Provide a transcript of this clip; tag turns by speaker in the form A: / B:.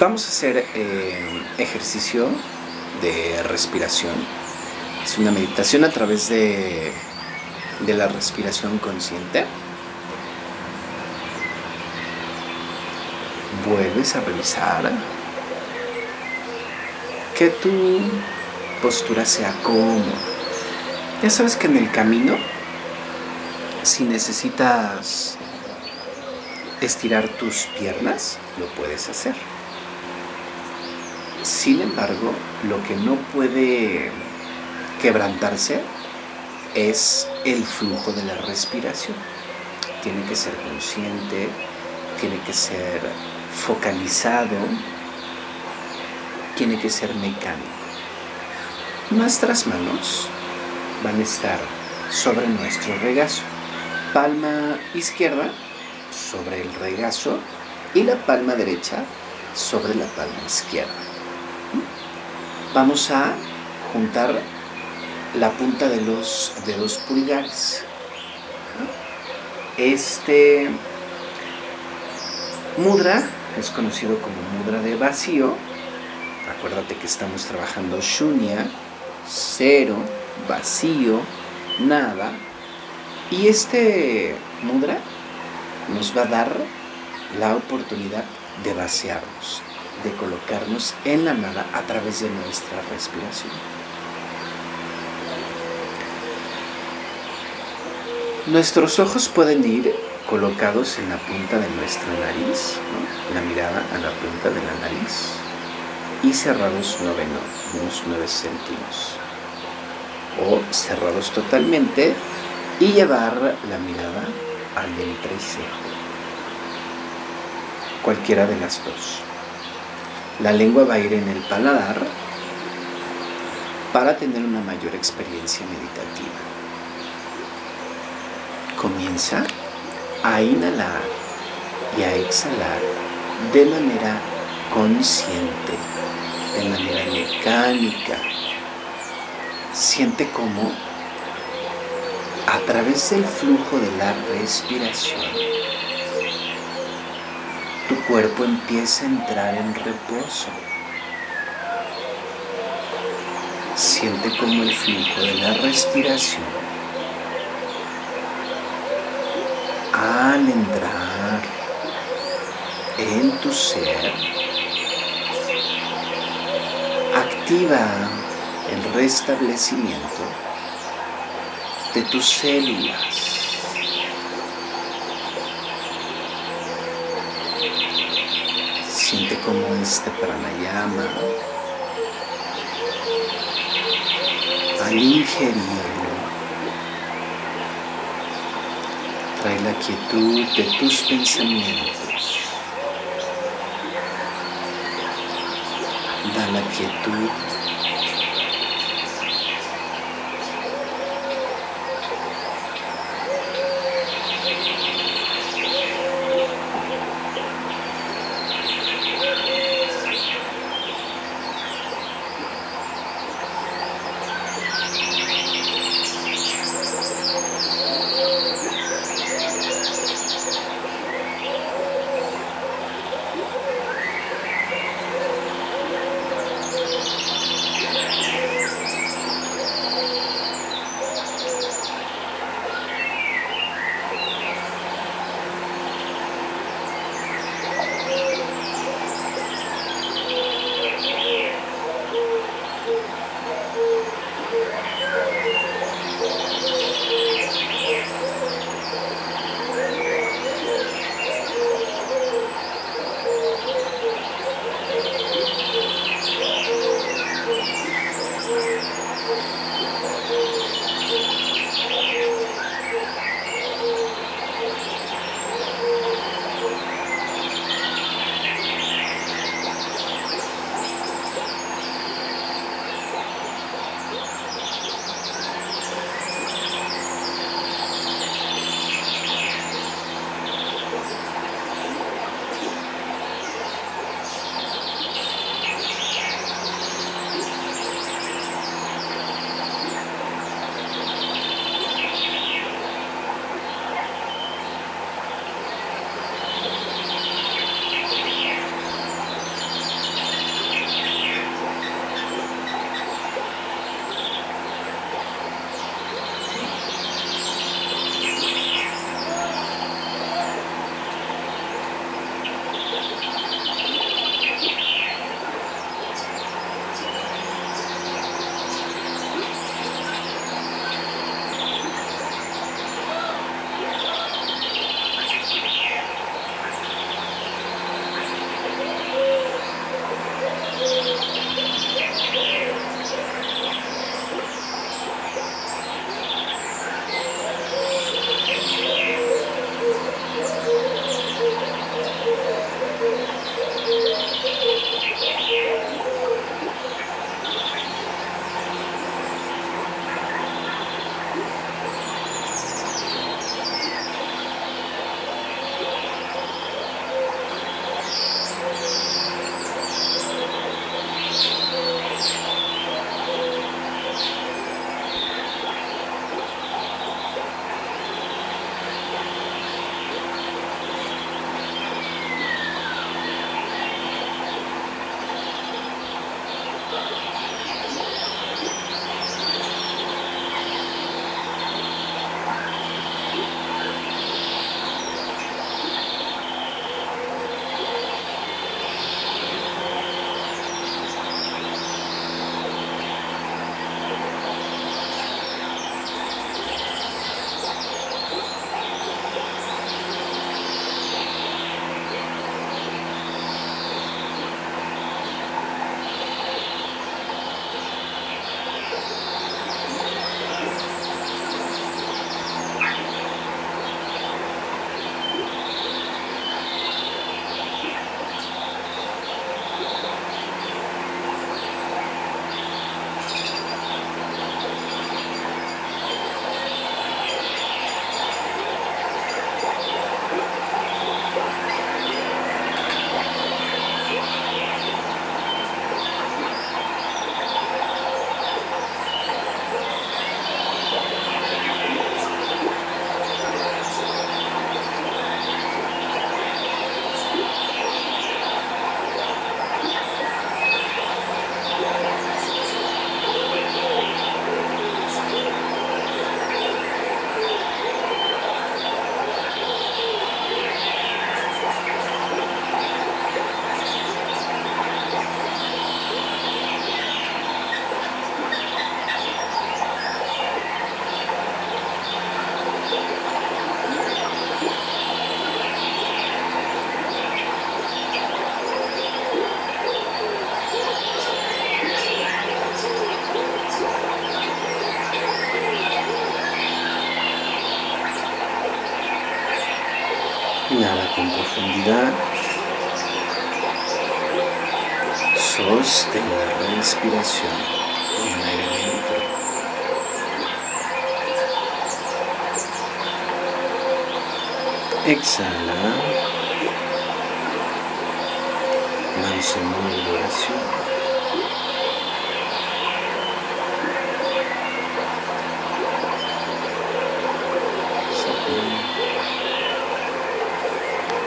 A: Vamos a hacer eh, ejercicio de respiración. Es una meditación a través de, de la respiración consciente. Vuelves a revisar que tu postura sea cómoda. Ya sabes que en el camino, si necesitas estirar tus piernas, lo puedes hacer. Sin embargo, lo que no puede quebrantarse es el flujo de la respiración. Tiene que ser consciente, tiene que ser focalizado, tiene que ser mecánico. Nuestras manos van a estar sobre nuestro regazo. Palma izquierda sobre el regazo y la palma derecha sobre la palma izquierda. Vamos a juntar la punta de los dedos pulgares. Este mudra es conocido como mudra de vacío. Acuérdate que estamos trabajando shunya, cero, vacío, nada. Y este mudra nos va a dar la oportunidad de vaciarnos, de colocarnos en la nada a través de nuestra respiración. Nuestros ojos pueden ir colocados en la punta de nuestra nariz, la mirada a la punta de la nariz y cerrados unos 9 centímetros o cerrados totalmente y llevar la mirada al entrecejo. Cualquiera de las dos. La lengua va a ir en el paladar para tener una mayor experiencia meditativa. Comienza a inhalar y a exhalar de manera consciente, de manera mecánica. Siente cómo a través del flujo de la respiración, tu cuerpo empieza a entrar en reposo. Siente como el flujo de la respiración, al entrar en tu ser, activa el restablecimiento de tus células. Siente como este pranayama, al ingerirlo, trae la quietud de tus pensamientos. Da la quietud Inhala con profundidad. Sostén la respiración con aire dentro. Exhala. Manso muy